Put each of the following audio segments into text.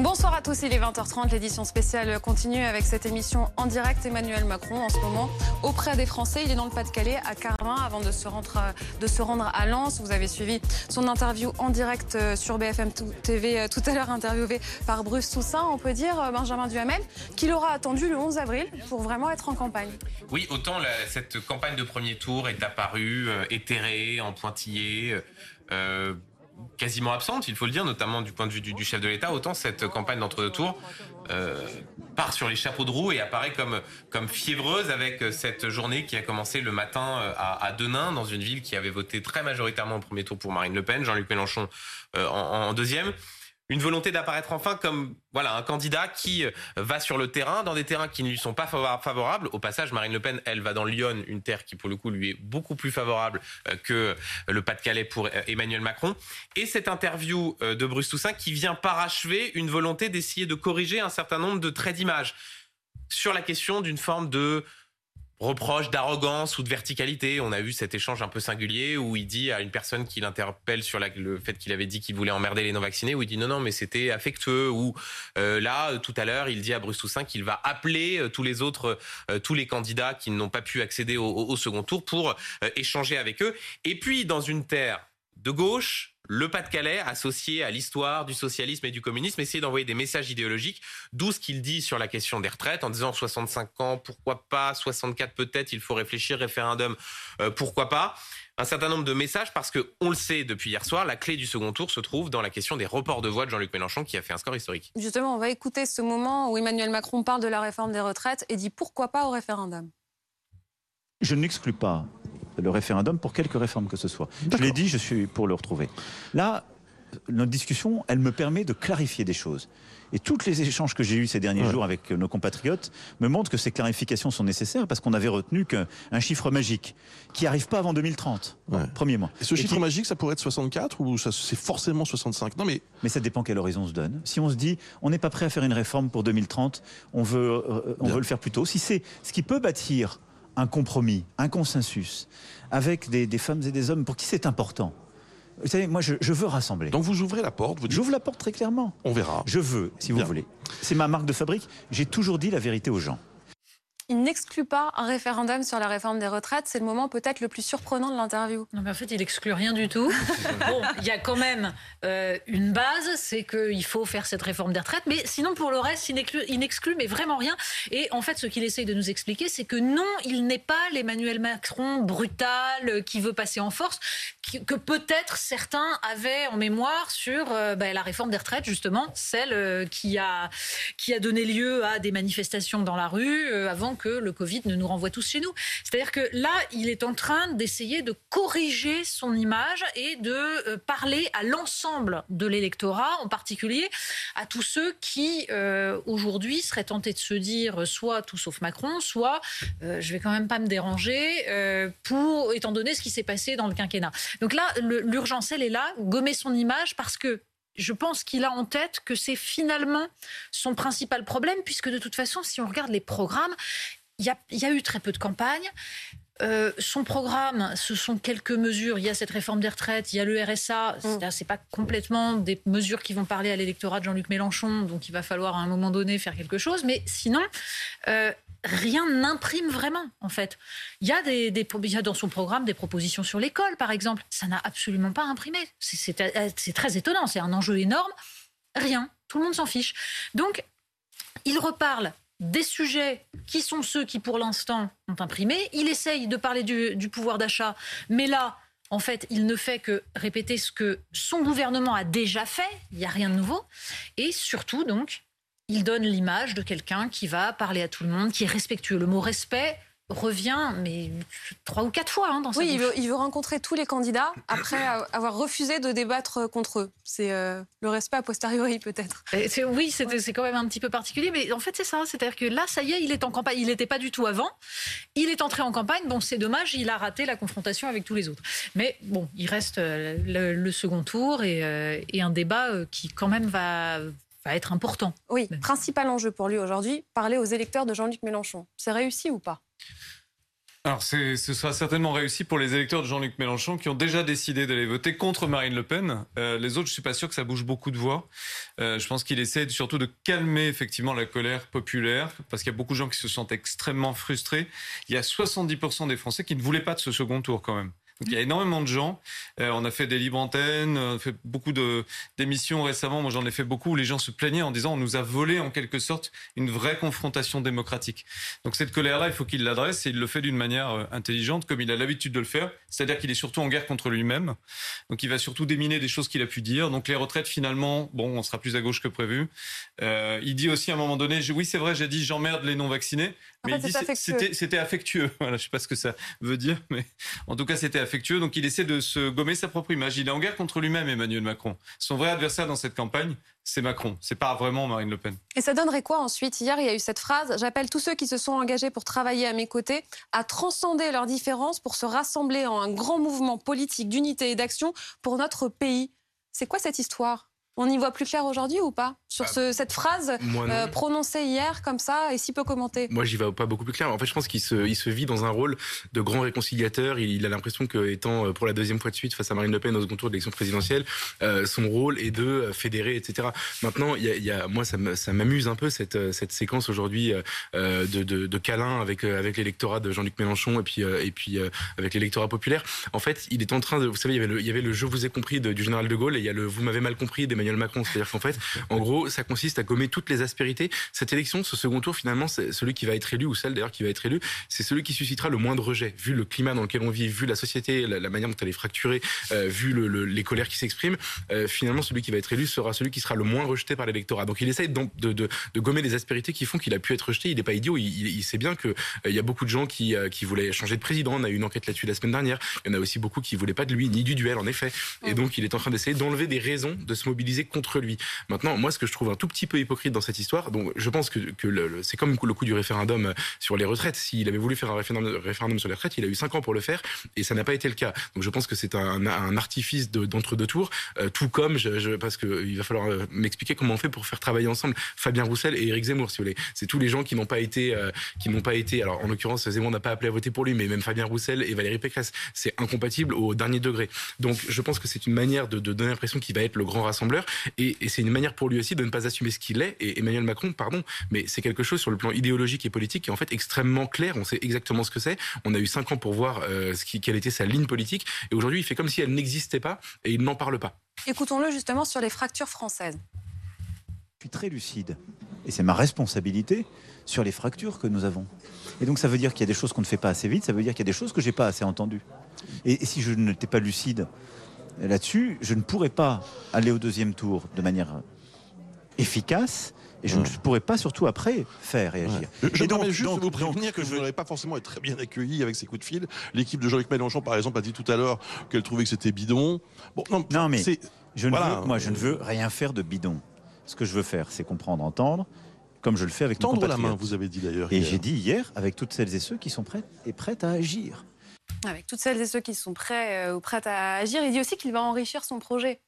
Bonsoir à tous, il est 20h30, l'édition spéciale continue avec cette émission en direct. Emmanuel Macron en ce moment auprès des Français, il est dans le Pas-de-Calais à Carvin avant de se, rendre, à Lens. Vous avez suivi son interview en direct euh, sur BFM TV euh, tout à l'heure interviewé par Bruce Toussaint. On peut dire, euh, Benjamin Duhamel, qu'il aura attendu le 11 avril pour vraiment être en campagne. Oui, autant cette campagne de premier tour est apparue éthérée, en pointillé quasiment absente, il faut le dire, notamment du point de vue du, chef de l'État, autant cette campagne d'entre-deux tours euh, part sur les chapeaux de roue et apparaît comme, fiévreuse avec cette journée qui a commencé le matin euh, à, à Denain, dans une ville qui avait voté très majoritairement au premier tour pour Marine Le Pen, Jean-Luc Mélenchon euh, en, deuxième une volonté d'apparaître enfin comme voilà un candidat qui euh, va sur le terrain dans des terrains qui ne lui sont pas favorables. Au passage, Marine Le Pen, elle va dans Lyon, une terre qui pour le coup lui est beaucoup plus favorable euh, que le Pas-de-Calais pour euh, Emmanuel Macron. Et cette interview de Bruce Toussaint qui vient parachever une volonté d'essayer de corriger un certain nombre de traits d'image sur la question d'une forme de reproche d'arrogance ou de verticalité. On a eu cet échange un peu singulier où il dit à une personne qui l'interpelle sur le fait qu'il avait dit qu'il voulait emmerder les non-vaccinés, où il dit non, non, mais c'était affectueux. Ou euh, là, tout à l'heure, il dit à Bruce Toussaint qu'il va appeler euh, tous les autres, euh, tous les candidats qui n'ont pas pu accéder au second tour pour échanger avec eux. Et puis, dans une terre de gauche, le Pas-de-Calais associé à l'histoire du socialisme et du communisme, essayer d'envoyer des messages idéologiques, d'où ce qu'il dit sur la question des retraites, en disant 65 ans, pourquoi pas, 64 peut-être, il faut réfléchir, référendum, euh, pourquoi pas. Un certain nombre de messages parce que, on le sait depuis hier soir, la clé du second tour se trouve dans la question des reports de voix de Jean-Luc Mélenchon qui a fait un score historique. Justement, on va écouter ce moment où Emmanuel Macron parle de la réforme des retraites et dit pourquoi pas au référendum. Je n'exclus pas le référendum pour quelque réforme que ce soit. Je l'ai dit, je suis pour le retrouver. Là, notre discussion, elle me permet de clarifier des choses. Et tous les échanges que j'ai eus ces derniers jours avec nos compatriotes me montrent que ces clarifications sont nécessaires parce qu'on avait retenu qu'un chiffre magique qui n'arrive pas avant 2030, premier mois. Et ce chiffre magique, ça pourrait être 64 ou c'est forcément 65 Non, mais... mais ça dépend quel horizon on se donne. Si on se dit, on n'est pas prêt à faire une réforme pour 2030, on veut, euh, on veut le faire plus tôt. Si c'est ce qui peut bâtir un compromis, un consensus avec des, femmes et des hommes pour qui c'est important. Vous savez, moi, je, veux rassembler. Donc vous ouvrez la porte vous J'ouvre la porte très clairement. On verra. Je veux, si vous voulez. C'est ma marque de fabrique. J'ai toujours dit la vérité aux gens il n'exclut pas un référendum sur la réforme des retraites. C'est le moment peut-être le plus surprenant de l'interview. Non, mais en fait, il n'exclut rien du tout. bon, il y a quand même euh, une base, c'est qu'il faut faire cette réforme des retraites. Mais sinon, pour le reste, il n'exclut mais vraiment rien. Et en fait, ce qu'il essaye de nous expliquer, c'est que non, il n'est pas l'Emmanuel Macron brutal euh, qui veut passer en force, que peut-être certains avaient en mémoire sur euh, bah, la réforme des retraites, justement, celle qui, a, qui a donné lieu à des manifestations dans la rue avant que le Covid ne nous renvoie tous chez nous. C'est-à-dire que là, il est en train d'essayer de corriger son image et de euh, parler à l'ensemble de l'électorat, en particulier à tous ceux qui, euh, aujourd'hui, seraient tentés de se dire soit tout sauf Macron, soit euh, je vais quand même pas me déranger, pour, étant donné ce qui s'est passé dans le quinquennat. Donc là, l'urgence, elle est là, gommer son image parce que je pense qu'il a en tête que c'est finalement son principal problème, puisque de toute façon, si on regarde les programmes, il y, a, eu très peu de campagnes. Euh, son programme, ce sont quelques mesures. Il y a cette réforme des retraites, il y a le RSA. Mm. C'est pas complètement des mesures qui vont parler à l'électorat de Jean-Luc Mélenchon, donc il va falloir à un moment donné faire quelque chose. Mais sinon, euh, rien n'imprime vraiment, en fait. Il y, a dans son programme des propositions sur l'école, par exemple. Ça n'a absolument pas imprimé. C'est très étonnant. C'est un enjeu énorme. Rien. Tout le monde s'en fiche. Donc, il reparle des sujets qui sont ceux qui, pour l'instant, ont imprimé. Il essaye de parler du, pouvoir d'achat, mais là, en fait, il ne fait que répéter ce que son gouvernement a déjà fait. Il n'y a rien de nouveau. Et surtout, donc, il donne l'image de quelqu'un qui va parler à tout le monde, qui est respectueux. Le mot respect, revient, mais trois ou quatre fois hein, dans Oui, il veut, il veut, rencontrer tous les candidats après avoir refusé de débattre contre eux. C'est euh, le respect a posteriori peut-être. Oui, c'est quand même un petit peu particulier, mais en fait c'est ça. C'est-à-dire que là, ça y est, il est en campagne. Il n'était pas du tout avant. Il est entré en campagne. Bon, c'est dommage, il a raté la confrontation avec tous les autres. Mais bon, il reste euh, le, second tour et, euh, et un débat qui quand même va va être important. Oui, principal enjeu pour lui aujourd'hui, parler aux électeurs de Jean-Luc Mélenchon. C'est réussi ou pas? Alors, ce sera certainement réussi pour les électeurs de Jean-Luc Mélenchon qui ont déjà décidé d'aller voter contre Marine Le Pen. Euh, les autres, je suis pas sûr que ça bouge beaucoup de voix. Euh, je pense qu'il essaie surtout de calmer effectivement la colère populaire parce qu'il y a beaucoup de gens qui se sentent extrêmement frustrés. Il y a 70% des Français qui ne voulaient pas de ce second tour quand même il y a énormément de gens. Euh, on a fait des libres antennes, on a fait beaucoup d'émissions récemment. Moi, j'en ai fait beaucoup où les gens se plaignaient en disant on nous a volé en quelque sorte une vraie confrontation démocratique. Donc cette colère-là, il faut qu'il l'adresse et il le fait d'une manière euh, intelligente, comme il a l'habitude de le faire. C'est-à-dire qu'il est surtout en guerre contre lui-même. Donc il va surtout déminer des choses qu'il a pu dire. Donc les retraites, finalement, bon, on sera plus à gauche que prévu. Euh, il dit aussi à un moment donné, oui, c'est vrai, j'ai dit j'emmerde les non-vaccinés. Mais c'était affectueux. Voilà, je sais pas ce que ça veut dire, mais en tout cas c'était affectueux. Donc il essaie de se gommer sa propre image. Il est en guerre contre lui-même, Emmanuel Macron. Son vrai adversaire dans cette campagne, c'est Macron. C'est pas vraiment Marine Le Pen. Et ça donnerait quoi ensuite? Hier, il y a eu cette phrase J'appelle tous ceux qui se sont engagés pour travailler à mes côtés à transcender leurs différences pour se rassembler en un grand mouvement politique d'unité et d'action pour notre pays. C'est quoi cette histoire? On y voit plus clair aujourd'hui ou pas Sur bah, cette phrase euh, prononcée hier comme ça et si peu commentée? Moi, j'y vais pas beaucoup plus clair. En fait, je pense qu'il se, il se vit dans un rôle de grand réconciliateur. Il, a l'impression qu'étant euh, pour la deuxième fois de suite face à Marine Le Pen au second tour de l'élection présidentielle, euh, son rôle est de fédérer, etc. Maintenant, il y a, moi, ça m'amuse un peu cette, cette séquence aujourd'hui de, de, de câlin avec, avec l'électorat de Jean-Luc Mélenchon et puis, et puis avec l'électorat populaire. En fait, il est en train de... Vous savez, il y avait le, il y avait le Je vous ai compris du général de Gaulle et il y a le Vous m'avez mal compris des Emmanuel Macron. C'est-à-dire qu'en fait, en gros, ça consiste à gommer toutes les aspérités. Cette élection, ce second tour, finalement, c'est celui qui va être élu, ou celle d'ailleurs qui va être élu, c'est celui qui suscitera le moins de rejet, vu le climat dans lequel on vit, vu la société, la, manière dont elle est fracturée, euh, vu le, les colères qui s'expriment. Euh, finalement, celui qui va être élu sera celui qui sera le moins rejeté par l'électorat. Donc il essaye de, de, de, de, gommer les aspérités qui font qu'il a pu être rejeté. Il n'est pas idiot. Il, il, sait bien que euh, y a beaucoup de gens qui, qui voulaient changer de président. On a eu une enquête là-dessus la semaine dernière. Il y en a aussi beaucoup qui voulaient pas de lui, ni du duel, en effet. Et donc il est en train d'essayer d'enlever des raisons de se mobiliser contre lui. Maintenant, moi, ce que je trouve un tout petit peu hypocrite dans cette histoire, donc je pense que, c'est comme le coup du référendum euh, sur les retraites. S'il avait voulu faire un référendum, sur les retraites, il a eu cinq ans pour le faire et ça n'a pas été le cas. Donc je pense que c'est un, artifice d'entre-deux tours, euh, tout comme parce que il va falloir euh, m'expliquer comment on fait pour faire travailler ensemble Fabien Roussel et Éric Zemmour, si vous voulez. C'est tous les gens qui n'ont pas été, qui n'ont pas été. Alors en l'occurrence, Zemmour n'a pas appelé à voter pour lui, mais même Fabien Roussel et Valérie Pécresse, c'est incompatible au dernier degré. Donc je pense que c'est une manière de donner l'impression qu'il va être le grand rassembleur et, et c'est une manière pour lui aussi de ne pas assumer ce qu'il est. Et Emmanuel Macron, pardon, mais c'est quelque chose sur le plan idéologique et politique qui est en fait extrêmement clair. On sait exactement ce que c'est. On a eu cinq ans pour voir euh, ce qui, quelle était sa ligne politique. Et aujourd'hui, il fait comme si elle n'existait pas et il n'en parle pas. Écoutons-le justement sur les fractures françaises. Je suis très lucide. Et c'est ma responsabilité sur les fractures que nous avons. Et donc ça veut dire qu'il y a des choses qu'on ne fait pas assez vite, ça veut dire qu'il y a des choses que j'ai pas assez entendues. Et, et si je n'étais pas lucide là-dessus, je ne pourrais pas aller au deuxième tour de manière efficace et je ne pourrais pas surtout après faire réagir. Je donc, juste vous prévenir que je n'aurais pas forcément être très bien accueilli avec ces coups de fil. L'équipe de Jean-Luc Mélenchon, par exemple, a dit tout à l'heure qu'elle trouvait que c'était bidon. Bon, non, mais je ne veux, moi, je ne veux rien faire de bidon. Ce que je veux faire, c'est comprendre, entendre, comme je le fais avec Tendre la main, vous avez dit d'ailleurs. Et j'ai dit hier, avec toutes celles et ceux qui sont prêts et prêtes à agir. Avec toutes celles et ceux qui sont prêts euh, ou prêtes à agir, il dit aussi qu'il va enrichir son projet.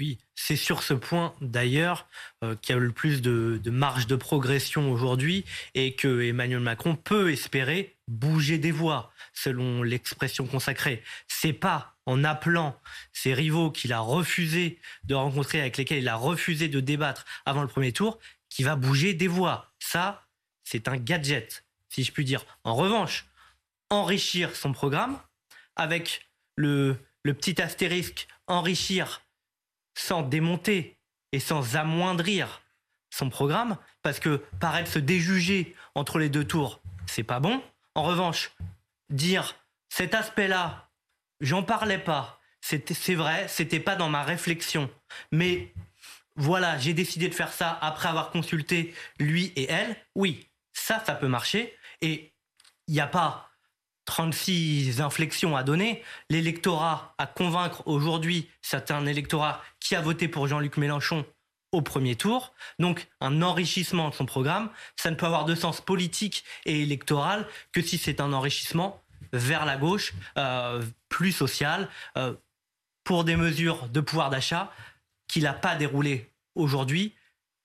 Oui, c'est sur ce point d'ailleurs euh, qu'il y a le plus de, marge de progression aujourd'hui et que Emmanuel Macron peut espérer bouger des voix, selon l'expression consacrée. C'est pas en appelant ses rivaux qu'il a refusé de rencontrer, avec lesquels il a refusé de débattre avant le premier tour, qu'il va bouger des voix. Ça, c'est un gadget, si je puis dire. En revanche, enrichir son programme avec le, petit astérisque enrichir sans démonter et sans amoindrir son programme, parce que paraître se déjuger entre les deux tours, c'est pas bon. En revanche, dire cet aspect-là, j'en parlais pas, c'est vrai, c'était pas dans ma réflexion, mais voilà, j'ai décidé de faire ça après avoir consulté lui et elle, oui, ça, ça peut marcher, et il n'y a pas 36 inflexions à donner. L'électorat à convaincre aujourd'hui, c'est un électorat qui a voté pour Jean-Luc Mélenchon au premier tour. Donc un enrichissement de son programme, ça ne peut avoir de sens politique et électoral que si c'est un enrichissement vers la gauche, euh, plus social, euh, pour des mesures de pouvoir d'achat qu'il n'a pas déroulé aujourd'hui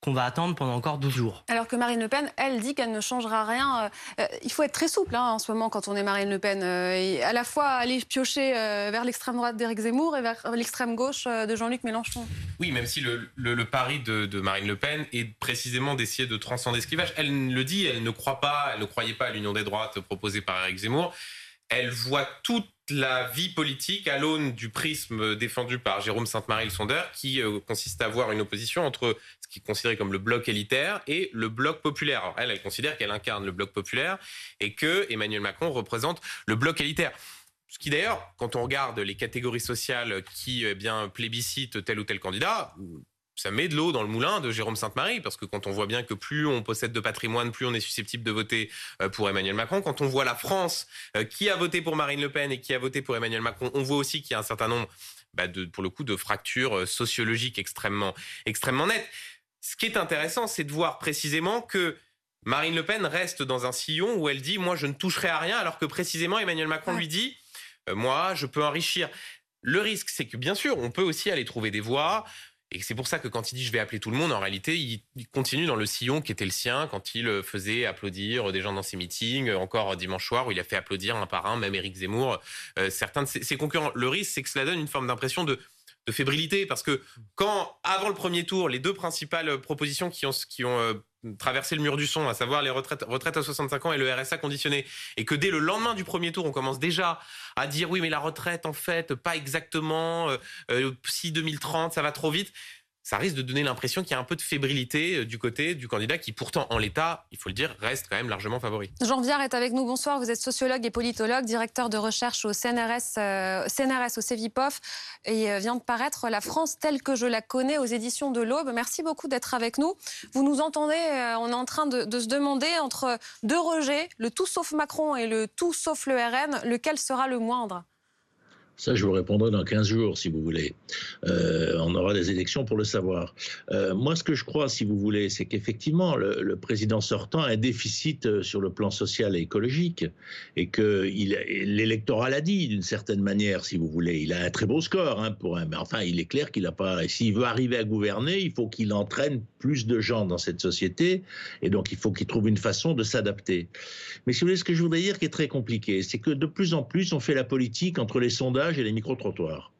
qu'on va attendre pendant encore 12 jours. Alors que Marine Le Pen, elle dit qu'elle ne changera rien. Euh, euh, il faut être très souple hein, en ce moment quand on est Marine Le Pen. Euh, et à la fois aller piocher vers l'extrême droite d'Éric Zemmour et vers l'extrême gauche de Jean-Luc Mélenchon. Oui, même si le, le, pari de, de, Marine Le Pen est précisément d'essayer de transcender ce clivage. Elle le dit, elle ne croit pas, elle ne croyait pas à l'union des droites proposée par Éric Zemmour. Elle voit toute la vie politique à l'aune du prisme défendu par Jérôme Sainte-Marie le sondeur, qui euh, consiste à avoir une opposition entre ce qui est considéré comme le bloc élitaire et le bloc populaire. Alors elle, elle considère qu'elle incarne le bloc populaire et que Emmanuel Macron représente le bloc élitaire. Ce qui d'ailleurs, quand on regarde les catégories sociales qui eh bien plébiscitent tel ou tel candidat, ça met de l'eau dans le moulin de Jérôme Sainte-Marie, parce que quand on voit bien que plus on possède de patrimoine, plus on est susceptible de voter euh, pour Emmanuel Macron. Quand on voit la France euh, qui a voté pour Marine Le Pen et qui a voté pour Emmanuel Macron, on voit aussi qu'il y a un certain nombre, bah, de, pour le coup, de fractures euh, sociologiques extrêmement, extrêmement nettes. Ce qui est intéressant, c'est de voir précisément que Marine Le Pen reste dans un sillon où elle dit moi je ne toucherai à rien, alors que précisément Emmanuel Macron lui dit moi je peux enrichir. Le risque, c'est que bien sûr, on peut aussi aller trouver des voix. Et c'est pour ça que quand il dit je vais appeler tout le monde, en réalité, il, continue dans le sillon qui était le sien quand il euh, faisait applaudir des gens dans ses meetings, euh, encore dimanche soir où il a fait applaudir un par un, même Éric Zemmour, euh, certains de ses, concurrents. Le risque, c'est que cela donne une forme d'impression de, fébrilité parce que quand, avant le premier tour, les deux principales propositions qui ont, qui ont traverser le mur du son, à savoir les retraites, à 65 ans et le RSA conditionné, et que dès le lendemain du premier tour, on commence déjà à dire oui, mais la retraite, en fait, pas exactement, euh, euh, si 2030, ça va trop vite ça risque de donner l'impression qu'il y a un peu de fébrilité euh, du côté du candidat qui pourtant en l'état, il faut le dire, reste quand même largement favori. Jean Viard est avec nous. Bonsoir, vous êtes sociologue et politologue, directeur de recherche au CNRS, euh, au CEVIPOF et euh, vient de paraître La France telle que je la connais aux éditions de l'Aube. Merci beaucoup d'être avec nous. Vous nous entendez, on est en train de, de, se demander entre deux rejets, le tout sauf Macron et le tout sauf le RN, lequel sera le moindre? Ça, je vous répondrai dans 15 jours, si vous voulez. Euh, on aura des élections pour le savoir. Euh, moi, ce que je crois, si vous voulez, c'est qu'effectivement, le, président sortant a un déficit euh, sur le plan social et écologique, et que l'électorat l'a dit d'une certaine manière, si vous voulez. Il a un très beau score, hein, pour un, mais enfin, il est clair qu'il n'a pas. S'il veut arriver à gouverner, il faut qu'il entraîne plus de gens dans cette société, et donc il faut qu'il trouve une façon de s'adapter. Mais ce que je voudrais dire qui est très compliqué, c'est que de plus en plus, on fait la politique entre les sondages et les micro-trottoirs.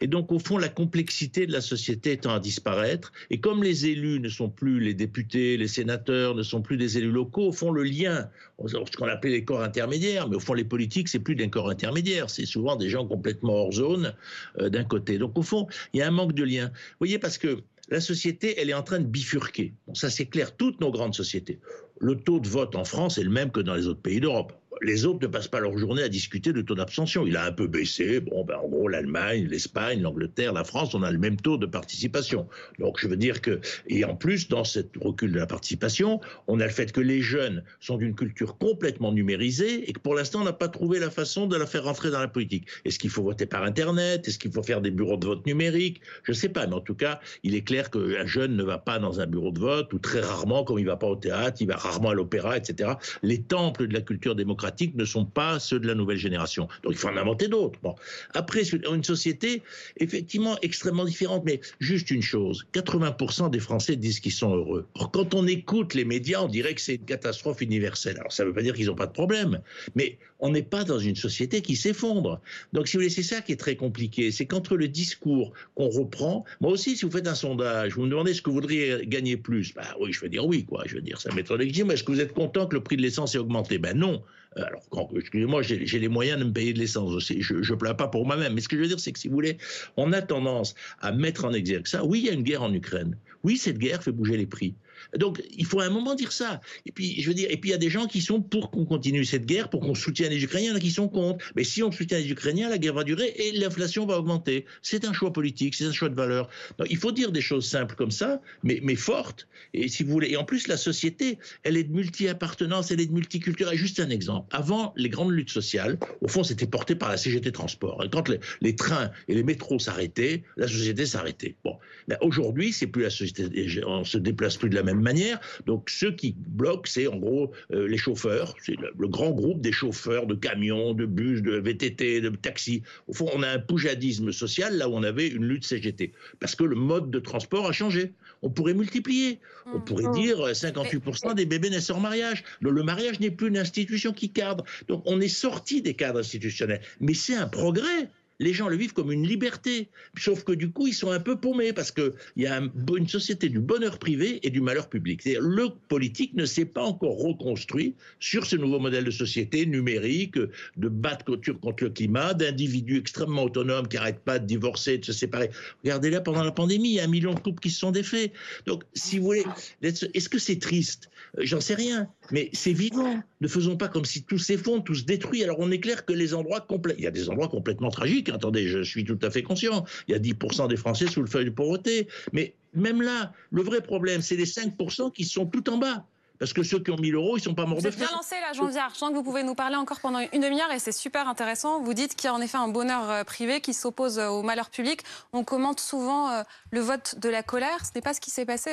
Et donc, au fond, la complexité de la société tend à disparaître. Et comme les élus ne sont plus les députés, les sénateurs ne sont plus des élus locaux, au fond, le lien, ce qu'on appelait les corps intermédiaires, mais au fond, les politiques, c'est plus d'un corps intermédiaire. C'est souvent des gens complètement hors zone euh, d'un côté. Donc, au fond, il y a un manque de lien. Vous voyez, parce que la société, elle est en train de bifurquer. Ça, c'est clair, toutes nos grandes sociétés. Le taux de vote en France est le même que dans les autres pays d'Europe les autres ne passent pas leur journée à discuter de taux d'abstention. Il a un peu baissé. Bon, ben, en gros, l'Allemagne, l'Espagne, l'Angleterre, la France, on a le même taux de participation. Donc, je veux dire que, et en plus, dans cette recul de la participation, on a le fait que les jeunes sont d'une culture complètement numérisée et que pour l'instant, on n'a pas trouvé la façon de la faire rentrer dans la politique. Est-ce qu'il faut voter par Internet? Est-ce qu'il faut faire des bureaux de vote numériques? Je ne sais pas, mais en tout cas, il est clair qu'un jeune ne va pas dans un bureau de vote ou très rarement, comme il ne va pas au théâtre, il va rarement à l'opéra, etc. Les temples de la culture démocratique ne sont pas ceux de la nouvelle génération. Donc il faut en inventer d'autres. Bon. Après, une société effectivement extrêmement différente, mais juste une chose, 80% des Français disent qu'ils sont heureux. Quand on écoute les médias, on dirait que c'est une catastrophe universelle. Alors ça ne veut pas dire qu'ils n'ont pas de problème, mais on n'est pas dans une société qui s'effondre. Donc si vous voulez, c'est ça qui est très compliqué, c'est qu'entre le discours qu'on reprend, moi aussi, si vous faites un sondage, vous me demandez ce que vous voudriez gagner plus, bah oui, je vais dire oui, quoi. Je veux dire, ça m'étonne mais est-ce que vous êtes content que le prix de l'essence ait augmenté? Ben non. Euh, alors, excusez-moi, j'ai les moyens de me payer de l'essence aussi. Je ne plains pas pour moi-même. Mais ce que je veux dire, c'est que si vous voulez, on a tendance à mettre en exergue ça. Oui, il y a une guerre en Ukraine. Oui, cette guerre fait bouger les prix. Donc, il faut à un moment dire ça. Et puis, je veux dire, et puis il y a des gens qui sont pour qu'on continue cette guerre, pour qu'on soutienne les Ukrainiens, il y en a qui sont contre. Mais si on soutient les Ukrainiens, la guerre va durer et l'inflation va augmenter. C'est un choix politique, c'est un choix de valeur. Donc, il faut dire des choses simples comme ça, mais, mais fortes. Et si vous voulez, et en plus, la société, elle est de multi-appartenance, elle est de multiculturelle. Juste un exemple. Avant les grandes luttes sociales, au fond, c'était porté par la CGT Transport. Quand les, trains et les métros s'arrêtaient, la société s'arrêtait. Bon, aujourd'hui, c'est plus la société, on se déplace plus de la même manière. Donc ceux qui bloquent, c'est en gros euh, les chauffeurs, c'est le, grand groupe des chauffeurs de camions, de bus, de VTT, de taxis. Au fond, on a un poujadisme social là où on avait une lutte CGT, parce que le mode de transport a changé. On pourrait multiplier. On pourrait dire 58% des bébés naissent en mariage. Le, le mariage n'est plus une institution qui cadre. Donc on est sorti des cadres institutionnels. Mais c'est un progrès les gens le vivent comme une liberté. Sauf que du coup, ils sont un peu paumés parce qu'il y a une société du bonheur privé et du malheur public. Le politique ne s'est pas encore reconstruit sur ce nouveau modèle de société numérique, de battre contre le climat, d'individus extrêmement autonomes qui n'arrêtent pas de divorcer, de se séparer. Regardez là, pendant la pandémie, il y a un million de couples qui se sont défaits. Donc, si vous voulez, est-ce que c'est triste? Euh, J'en sais rien, mais c'est vivant. Ne faisons pas comme si tout s'effondre, tout se détruit. Alors, on est clair que les endroits complets, il y a des endroits complètement tragiques Attendez, je suis tout à fait conscient. Il y a 10% des Français sous le feuille de pauvreté. Mais même là, le vrai problème, c'est les 5% qui sont tout en bas. Parce que ceux qui ont 1000 euros, ils ne sont pas morts de faim. bien lancé là, Jean Viard. Je sens que vous pouvez nous parler encore pendant une demi-heure et c'est super intéressant. Vous dites qu'il y a en effet un bonheur euh, privé qui s'oppose euh, au malheur public. On commente souvent euh, le vote de la colère. Ce n'est pas ce qui s'est passé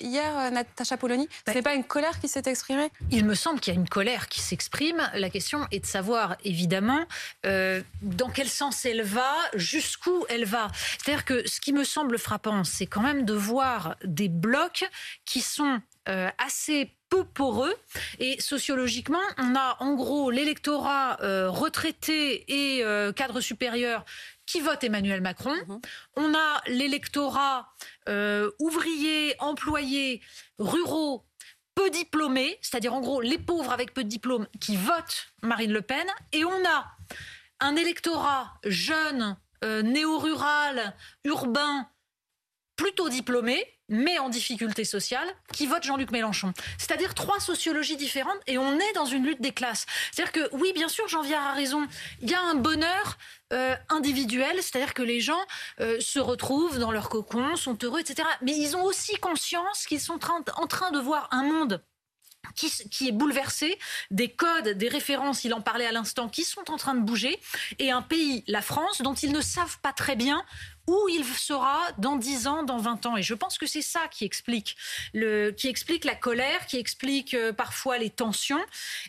hier, Natacha Polony? Ce n'est pas une colère qui s'est exprimée? Il me semble qu'il y a une colère qui s'exprime. La question est de savoir, évidemment, dans quel sens elle va, jusqu'où elle va. C'est-à-dire que ce qui me semble frappant, c'est quand même de voir des blocs qui sont euh, assez peu poreux. Et sociologiquement, on a en gros l'électorat euh, retraité et euh, cadre supérieur qui vote Emmanuel Macron. Mhm. On a l'électorat ouvrier, employé, ruraux, peu diplômés, c'est-à-dire en gros les pauvres avec peu de diplômes qui votent Marine Le Pen. Et on a un électorat jeune, néo-rural, urbain, plutôt diplômé, mais en difficulté sociale, qui vote Jean-Luc Mélenchon. C'est-à-dire trois sociologies différentes et on est dans une lutte des classes. C'est-à-dire que oui, bien sûr, Jean Viard a raison, il y a un bonheur euh, individuel, c'est-à-dire que les gens euh, se retrouvent dans leur cocon, sont heureux, etc. Mais ils ont aussi conscience qu'ils sont en train de voir un monde qui, est bouleversé, des codes, des références, il en parlait à l'instant, qui sont en train de bouger, et un pays, la France, dont ils ne savent pas très bien où il sera dans 10 ans, dans 20 ans. Et je pense que c'est ça qui explique, la colère, qui explique euh, parfois les tensions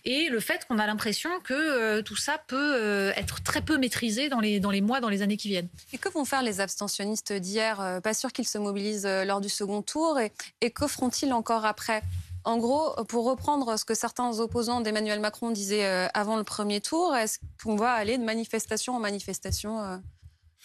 et le fait qu'on a l'impression que euh, tout ça peut euh, être très peu maîtrisé dans les, dans les mois, dans les années qui viennent. Et que vont faire les abstentionnistes d'hier? Pas sûr qu'ils se mobilisent lors du second tour. Et, et que feront-ils encore après? En gros, pour reprendre ce que certains opposants d'Emmanuel Macron disaient avant le premier tour, est-ce qu'on va aller de manifestation en manifestation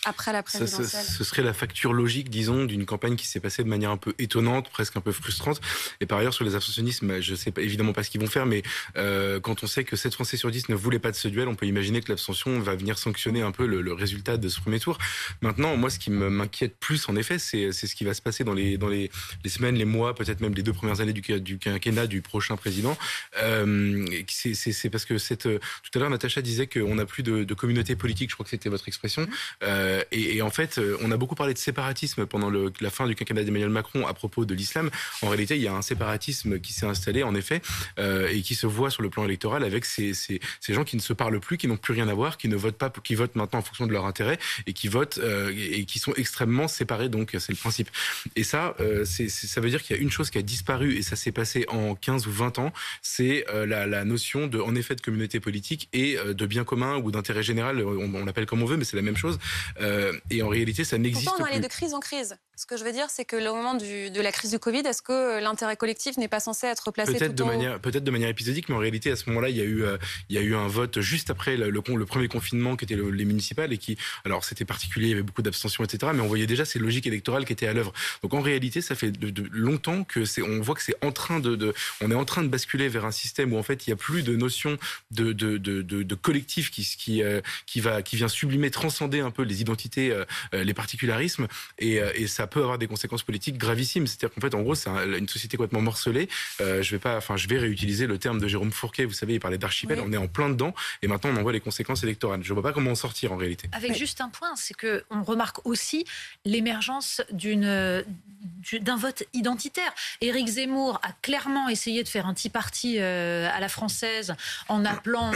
après la présidentielle. ce serait la facture logique, disons, d'une campagne qui s'est passée de manière un peu étonnante, presque un peu frustrante. Et par ailleurs, sur les abstentionnistes, bah, je ne sais pas, évidemment pas ce qu'ils vont faire, mais euh, quand on sait que 7 Français sur 10 ne voulaient pas de ce duel, on peut imaginer que l'abstention va venir sanctionner un peu le, résultat de ce premier tour. Maintenant, moi, ce qui m'inquiète plus, en effet, c'est ce qui va se passer dans les, dans les, les semaines, les mois, peut-être même les deux premières années du, du quinquennat du prochain président. Euh, c'est parce que cette, tout à l'heure, Natacha disait qu'on n'a plus de, de, communauté politique, je crois que c'était votre expression. Euh, euh, et, en fait, euh, on a beaucoup parlé de séparatisme pendant la fin du quinquennat d'Emmanuel Macron à propos de l'islam. En réalité, il y a un séparatisme qui s'est installé, en effet, euh, et qui se voit sur le plan électoral avec ces, ces, gens qui ne se parlent plus, qui n'ont plus rien à voir, qui ne votent pas, qui votent maintenant en fonction de leur intérêt et qui votent et qui sont extrêmement séparés. Donc, c'est le principe. Et ça, c'est, ça veut dire qu'il y a une chose qui a disparu et ça s'est passé en 15 ou 20 ans, c'est la, la, notion de, en effet, de communauté politique et de bien commun ou d'intérêt général. On, on l'appelle comme on veut, mais c'est la même chose. Euh, et en réalité, ça n'existe plus. on allait de crise en crise. Ce que je veux dire, c'est que au moment de la crise du Covid, est-ce que l'intérêt collectif n'est pas censé être placé peut-être de manière peut-être de manière épisodique, mais en réalité, à ce moment-là, il y a eu euh, il y a eu un vote juste après le, le, premier confinement qui était les municipales et qui alors c'était particulier, il y avait beaucoup d'abstention, etc. Mais on voyait déjà ces logiques électorales qui étaient à l'œuvre. Donc en réalité, ça fait de, longtemps que c'est on voit que c'est en train de, de, on est en train de basculer vers un système où en fait il y a plus de notion de de, de, de collectif qui qui euh, qui va qui vient sublimer, transcender un peu les identités euh, les particularismes, et, euh, et, ça peut avoir des conséquences politiques gravissimes. C'est-à-dire qu'en fait, en gros, c'est une société complètement morcelée. Euh, je vais pas, enfin, je vais réutiliser le terme de Jérôme Fourquet. Vous savez, il parlait d'archipel. On est en plein dedans, et maintenant on en voit les conséquences électorales. Je vois pas comment en sortir en réalité. Avec juste un point, c'est que on remarque aussi l'émergence d'une d'un vote identitaire. Éric Zemmour a clairement essayé de faire un petit parti à la française en appelant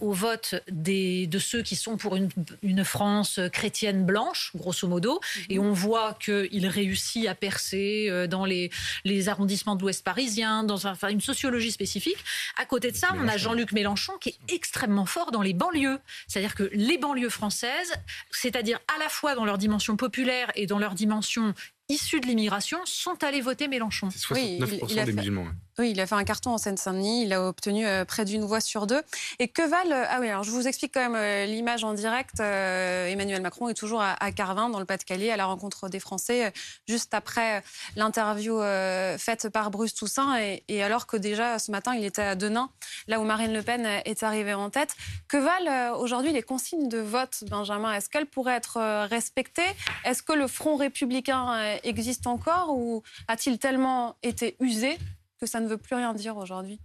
au vote des, de ceux qui sont pour une, une France chrétienne blanche, grosso modo, mhm. et on voit qu'il qu'il réussit à percer euh, dans les, les arrondissements de l'Ouest parisien, dans un, une sociologie spécifique. À côté de ça, on a Jean-Luc Mélenchon qui est extrêmement fort dans les banlieues. C'est-à-dire que les banlieues françaises, c'est-à-dire à la fois dans leur dimension populaire et dans leur dimension issus de l'immigration sont allés voter Mélenchon. C'est 69% des musulmans. Oui, il a fait un carton en Seine-Saint-Denis, il a obtenu euh, près d'une voix sur deux. Et que valent... Euh, ah oui, alors je vous explique quand même euh, l'image en direct. Emmanuel Macron est toujours à, Carvin, dans le Pas-de-Calais, à la rencontre des Français, juste après l'interview faite par Bruce Toussaint. Et, alors que déjà, ce matin, il était à Denain, là où Marine Le Pen est arrivée en tête. Que valent aujourd'hui les consignes de vote, Benjamin? Est-ce qu'elles pourraient être respectées? Est-ce que le Front républicain existe encore ou a-t-il tellement été usé? Que ça ne veut plus rien dire aujourd'hui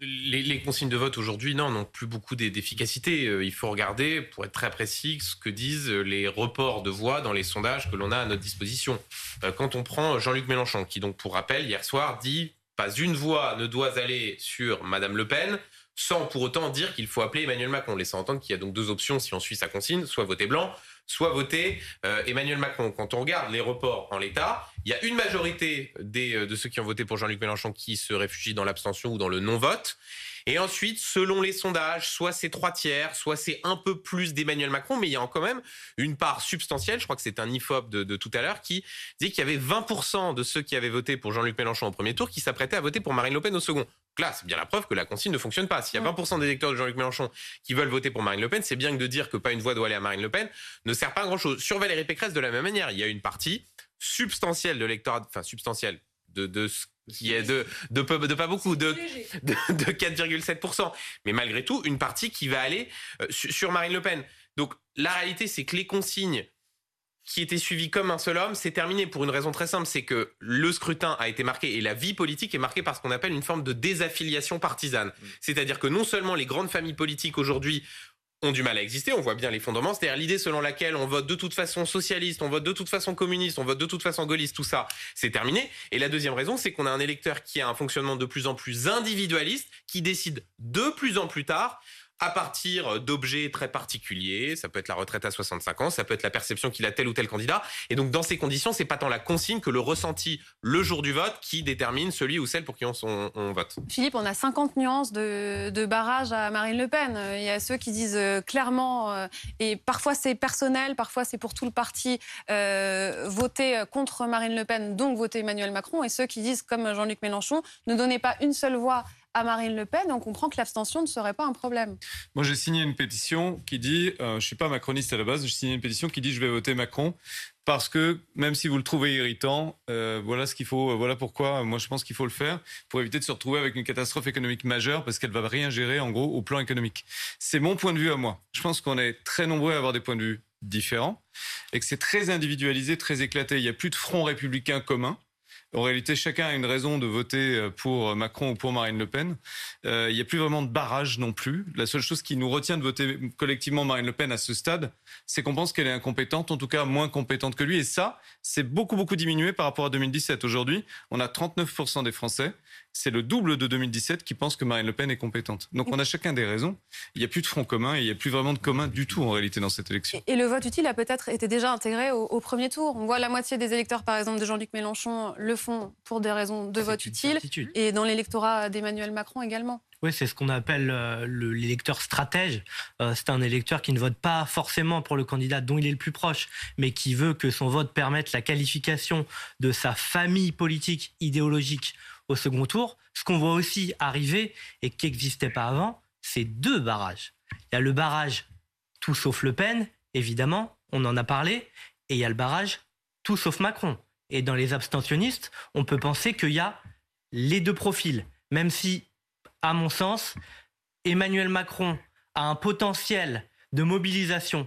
les, consignes de vote aujourd'hui, non, n'ont plus beaucoup d'efficacité. Euh, il faut regarder, pour être très précis, ce que disent les reports de voix dans les sondages que l'on a à notre disposition. Euh, quand on prend Jean-Luc Mélenchon, qui donc, pour rappel, hier soir, dit pas une voix ne doit aller sur Madame Le Pen, sans pour autant dire qu'il faut appeler Emmanuel Macron, laissant entendre qu'il y a donc deux options si on suit sa consigne, soit voter blanc, soit voter euh, Emmanuel Macron. Quand on regarde les reports en l'état, il y a une majorité des, euh, de ceux qui ont voté pour Jean-Luc Mélenchon qui se réfugient dans l'abstention ou dans le non-vote. Et ensuite, selon les sondages, soit c'est trois tiers, soit c'est un peu plus d'Emmanuel Macron, mais il y a quand même une part substantielle, je crois que c'est un IFOP de, de tout à l'heure, qui dit qu'il y avait 20% de ceux qui avaient voté pour Jean-Luc Mélenchon au premier tour qui s'apprêtaient à voter pour Marine Le Pen au second. Donc là, c'est bien la preuve que la consigne ne fonctionne pas. S'il y a 20% des électeurs de Jean-Luc Mélenchon qui veulent voter pour Marine Le Pen, c'est bien que de dire que pas une voix doit aller à Marine Le Pen ne sert pas à grand-chose. Sur Valérie Pécresse, de la même manière, il y a une partie substantielle de l'électorat, enfin substantielle, de, de qui est de, de, de pas beaucoup, de, de, 4,7%. Mais malgré tout, une partie qui va aller euh, sur Marine Le Pen. Donc la réalité, c'est que les consignes qui étaient suivies comme un seul homme, c'est terminé pour une raison très simple, c'est que le scrutin a été marqué et la vie politique est marquée par ce qu'on appelle une forme de désaffiliation partisane. Mmh. C'est-à-dire que non seulement les grandes familles politiques aujourd'hui ont du mal à exister. On voit bien l'effondrement. C'est-à-dire l'idée selon laquelle on vote de toute façon socialiste, on vote de toute façon communiste, on vote de toute façon gaulliste, tout ça, c'est terminé. Et la deuxième raison, c'est qu'on a un électeur qui a un fonctionnement de plus en plus individualiste, qui décide de plus en plus tard à partir d'objets très particuliers. Ça peut être la retraite à 65 ans, ça peut être la perception qu'il a tel ou tel candidat. Et donc, dans ces conditions, c'est pas tant la consigne que le ressenti le jour du vote qui détermine celui ou celle pour qui on, vote. Philippe, on a 50 nuances de, barrage à Marine Le Pen. Il y a ceux qui disent euh, clairement, euh, et parfois c'est personnel, parfois c'est pour tout le parti, euh, voter contre Marine Le Pen, donc voter Emmanuel Macron, et ceux qui disent, comme Jean-Luc Mélenchon, ne donnez pas une seule voix à Marine Le Pen, on comprend que l'abstention ne serait pas un problème. Moi, j'ai signé une pétition qui dit, euh, je ne suis pas macroniste à la base, j'ai signé une pétition qui dit je vais voter Macron parce que même si vous le trouvez irritant, euh, voilà ce qu'il faut, euh, voilà pourquoi moi je pense qu'il faut le faire pour éviter de se retrouver avec une catastrophe économique majeure parce qu'elle va rien gérer en gros au plan économique. C'est mon point de vue à moi. Je pense qu'on est très nombreux à avoir des points de vue différents et que c'est très individualisé, très éclaté. Il n'y a plus de front républicain commun. En réalité, chacun a une raison de voter euh, pour Macron ou pour Marine Le Pen. Euh, il n'y a plus vraiment de barrage non plus. La seule chose qui nous retient de voter collectivement Marine Le Pen à ce stade, c'est qu'on pense qu'elle est incompétente, en tout cas moins compétente que lui. Et ça, c'est beaucoup, beaucoup diminué par rapport à 2017. Aujourd'hui, on a 39% des Français c'est le double de 2017 qui pense que Marine Le Pen est compétente. Donc on a chacun des raisons. Il n'y a plus de front commun et il n'y a plus vraiment de commun du tout en réalité dans cette élection. Et, le vote utile a peut-être été déjà intégré au, premier tour. On voit la moitié des électeurs, par exemple, de Jean-Luc Mélenchon le font pour des raisons de vote utile. Et dans l'électorat d'Emmanuel Macron également. Oui, c'est ce qu'on appelle euh, l'électeur stratège. Euh, c'est un électeur qui ne vote pas forcément pour le candidat dont il est le plus proche, mais qui veut que son vote permette la qualification de sa famille politique, idéologique au second tour. Ce qu'on voit aussi arriver et qui n'existait pas avant, c'est deux barrages. Il y a le barrage tout sauf Le Pen, évidemment, on en a parlé, et il y a le barrage tout sauf Macron. Et dans les abstentionnistes, on peut penser qu'il y a les deux profils, même si, à mon sens, Emmanuel Macron a un potentiel de mobilisation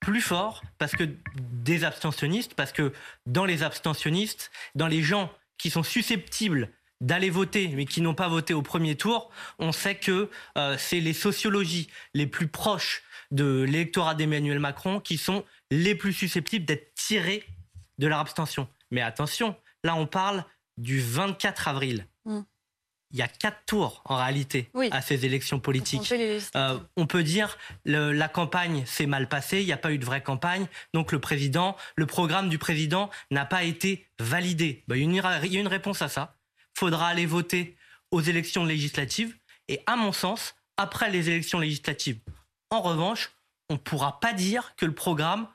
plus fort parce que des abstentionnistes, parce que dans les abstentionnistes, dans les gens qui sont susceptibles d'aller voter, mais qui n'ont pas voté au premier tour, on sait que euh, c'est les sociologies les plus proches de l'électorat d'Emmanuel Macron qui sont les plus susceptibles d'être tirés de leur abstention. Mais attention, là on parle du 24 avril. Mm. il y a quatre tours en réalité Oui. à ces élections politiques. Euh, on peut dire le, la campagne s'est mal passée, il n'y a pas eu de vraie campagne, donc le président, le programme du président n'a pas été validé. Ben, il, y a une, il y a une réponse à ça. Faudra aller voter aux élections législatives et à mon sens, après les élections législatives. En revanche, on ne pourra pas dire que le programme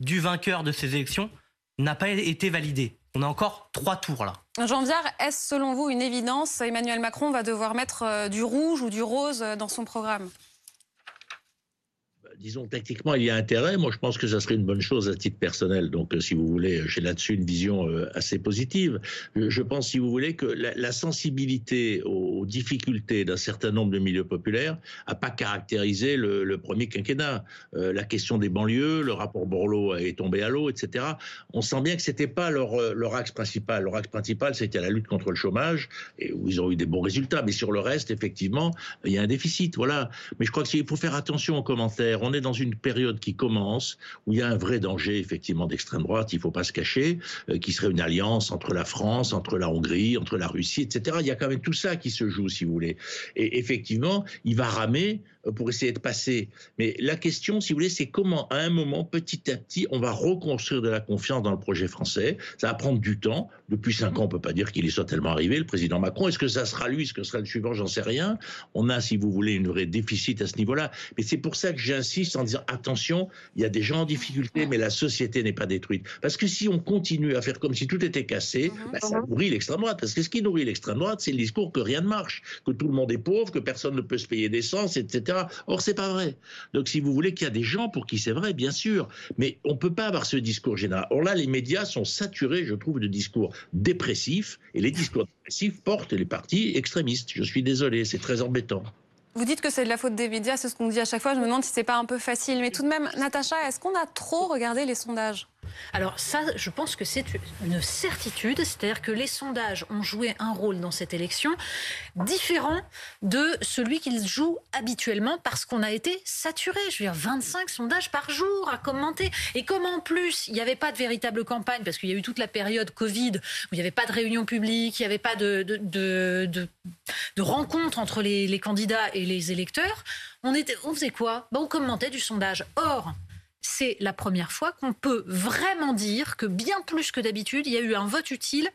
du vainqueur de ces élections n'a pas été validé. On a encore trois tours là. Jean Viard, est-ce selon vous une évidence? Emmanuel Macron va devoir mettre euh, du rouge ou du rose euh, dans son programme? Disons, techniquement, il y a intérêt. Moi, je pense que ça serait une bonne chose à titre personnel. Donc, euh, si vous voulez, j'ai là-dessus une vision euh, assez positive. Je, pense, si vous voulez, que la, sensibilité aux, difficultés d'un certain nombre de milieux populaires n'a pas caractérisé le, premier quinquennat. Euh, la question des banlieues, le rapport Borloo est tombé à l'eau, etc. On sent bien que c'était pas leur, euh, leur axe principal. Leur axe principal, c'était la lutte contre le chômage, et où ils ont eu des bons résultats. Mais sur le reste, effectivement, il y a un déficit. Voilà. Mais je crois qu'il faut faire attention aux commentaires on est dans une période qui commence où il y a un vrai danger effectivement d'extrême droite, il ne faut pas se cacher, euh, qui serait une alliance entre la France, entre la Hongrie, entre la Russie, etc. Il y a quand même tout ça qui se joue, si vous voulez. Et effectivement, il va ramer pour essayer de passer. Mais la question, si vous voulez, c'est comment, à un moment, petit à petit, on va reconstruire de la confiance dans le projet français. Ça va prendre du temps. Depuis cinq ans, on peut pas dire qu'il y soit tellement arrivé, le président Macron. Est-ce que ça sera lui, est-ce que ce sera le suivant? J'en sais rien. On a, si vous voulez, une vraie déficit à ce niveau-là. Mais c'est pour ça que j'insiste en disant attention, il y a des gens en difficulté, mais la société n'est pas détruite. Parce que si on continue à faire comme si tout était cassé, bah, ça nourrit l'extrême droite. Parce que ce qui nourrit l'extrême droite, c'est le discours que rien ne marche, que tout le monde est pauvre, que personne ne peut se payer d'essence, etc. Or, c'est pas vrai. Donc, si vous voulez qu'il y a des gens pour qui c'est vrai, bien sûr, mais on peut pas avoir ce discours général. Or là, les médias sont saturés, je trouve, de discours dépressifs, et les discours dépressifs portent les partis extrémistes. Je suis désolé, c'est très embêtant. Vous dites que c'est de la faute des médias, c'est ce qu'on dit à chaque fois. Je me demande si c'est pas un peu facile. Mais tout de même, Natacha, est-ce qu'on a trop regardé les sondages? Alors ça, je pense que c'est une certitude, c'est-à-dire que les sondages ont joué un rôle dans cette élection différent de celui qu'ils jouent habituellement parce qu'on a été saturé. Je veux dire, 25 sondages par jour à commenter. Et comme en plus, il n'y avait pas de véritable campagne, parce qu'il y a eu toute la période Covid, où il n'y avait pas de réunion publique, il n'y avait pas de, de, rencontre entre les, les, candidats et les électeurs, on, était, on faisait quoi? Ben, On commentait du sondage. Or, c'est la première fois qu'on peut vraiment dire que bien plus que d'habitude, il y a eu un vote utile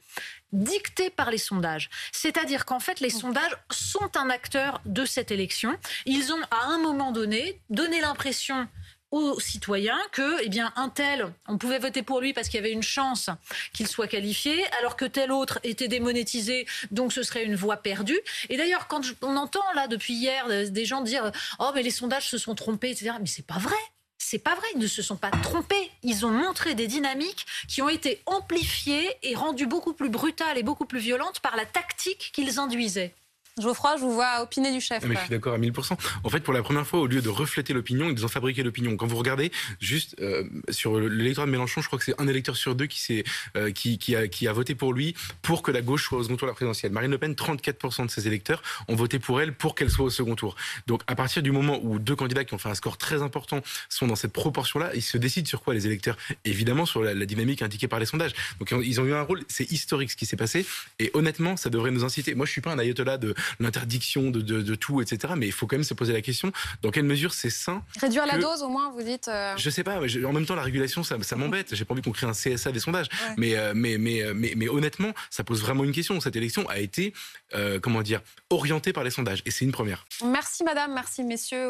dicté par les sondages. C'est-à-dire qu'en fait, les sondages sont un acteur de cette élection. Ils ont, à un moment donné, donné l'impression aux citoyens que, eh bien, un tel, on pouvait voter pour lui parce qu'il y avait une chance qu'il soit qualifié, alors que tel autre était démonétisé, donc ce serait une voix perdue. Et d'ailleurs, quand on entend là depuis hier des gens dire, oh mais les sondages se sont trompés, etc. Mais c'est pas vrai. C'est pas vrai, ils ne se sont pas trompés. Ils ont montré des dynamiques qui ont été amplifiées et rendues beaucoup plus brutales et beaucoup plus violentes par la tactique qu'ils induisaient. Geoffroy, je vous vois opiner du chef. Mais je suis d'accord à 1000%. En fait, pour la première fois, au lieu de refléter l'opinion, ils ont fabriqué l'opinion. Quand vous regardez, juste euh, sur l'électorat de Mélenchon, je crois que c'est un électeur sur deux qui, euh, qui, qui, a, qui a voté pour lui pour que la gauche soit au second tour de la présidentielle. Marine Le Pen, 34% de ses électeurs ont voté pour elle pour qu'elle soit au second tour. Donc, à partir du moment où deux candidats qui ont fait un score très important sont dans cette proportion-là, ils se décident sur quoi les électeurs? Évidemment, sur la, la dynamique indiquée par les sondages. Donc, ils ont eu un rôle, c'est historique ce qui s'est passé. Et honnêtement, ça devrait nous inciter. Moi, je suis pas un ayatollah de l'interdiction de, de, de, tout, etc. Mais il faut quand même se poser la question dans quelle mesure c'est sain. Réduire que... la dose, au moins, vous dites. Euh... Je sais pas. Je, en même temps, la régulation, ça, ça m'embête. J'ai pas envie qu'on crée un CSA des sondages. Ouais. Mais, euh, mais, mais, mais, mais, honnêtement, ça pose vraiment une question. Cette élection a été, euh, comment dire, orientée par les sondages. Et c'est une première. Merci, madame. Merci, messieurs.